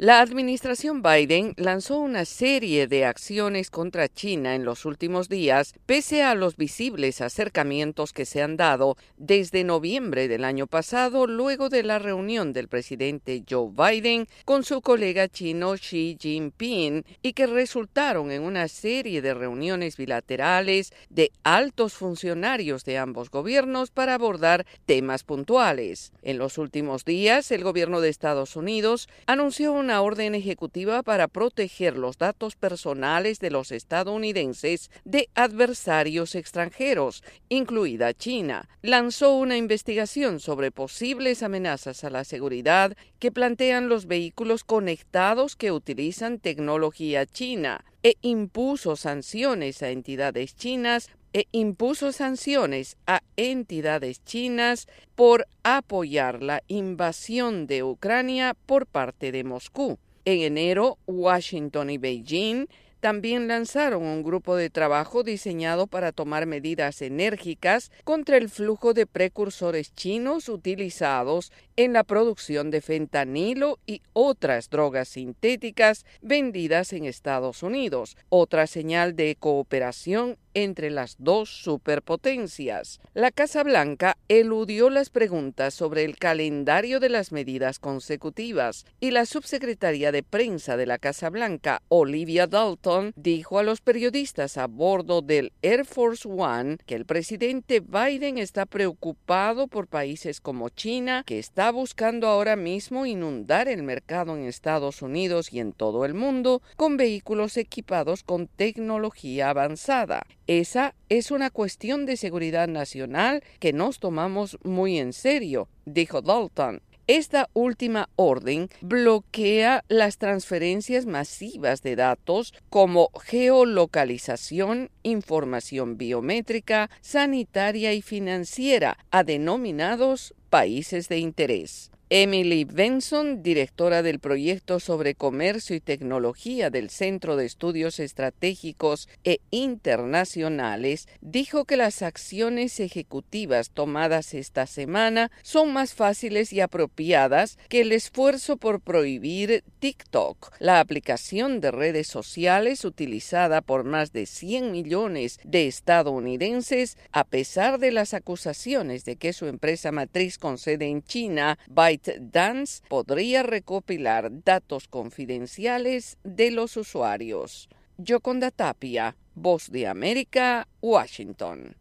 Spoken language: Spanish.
La administración Biden lanzó una serie de acciones contra China en los últimos días, pese a los visibles acercamientos que se han dado desde noviembre del año pasado, luego de la reunión del presidente Joe Biden con su colega chino Xi Jinping, y que resultaron en una serie de reuniones bilaterales de altos funcionarios de ambos gobiernos para abordar temas puntuales. En los últimos días, el gobierno de Estados Unidos anunció un una orden ejecutiva para proteger los datos personales de los estadounidenses de adversarios extranjeros, incluida China. Lanzó una investigación sobre posibles amenazas a la seguridad que plantean los vehículos conectados que utilizan tecnología china e impuso sanciones a entidades chinas e impuso sanciones a entidades chinas por apoyar la invasión de Ucrania por parte de Moscú. En enero, Washington y Beijing también lanzaron un grupo de trabajo diseñado para tomar medidas enérgicas contra el flujo de precursores chinos utilizados en la producción de fentanilo y otras drogas sintéticas vendidas en Estados Unidos, otra señal de cooperación entre las dos superpotencias. La Casa Blanca eludió las preguntas sobre el calendario de las medidas consecutivas y la subsecretaria de prensa de la Casa Blanca, Olivia Dalton, dijo a los periodistas a bordo del Air Force One que el presidente Biden está preocupado por países como China, que está buscando ahora mismo inundar el mercado en Estados Unidos y en todo el mundo con vehículos equipados con tecnología avanzada. Esa es una cuestión de seguridad nacional que nos tomamos muy en serio, dijo Dalton. Esta última orden bloquea las transferencias masivas de datos como geolocalización, información biométrica, sanitaria y financiera a denominados países de interés. Emily Benson, directora del proyecto sobre comercio y tecnología del Centro de Estudios Estratégicos e Internacionales, dijo que las acciones ejecutivas tomadas esta semana son más fáciles y apropiadas que el esfuerzo por prohibir TikTok, la aplicación de redes sociales utilizada por más de 100 millones de estadounidenses, a pesar de las acusaciones de que su empresa matriz con sede en China, Dance podría recopilar datos confidenciales de los usuarios. Yoconda Tapia, Voz de América, Washington.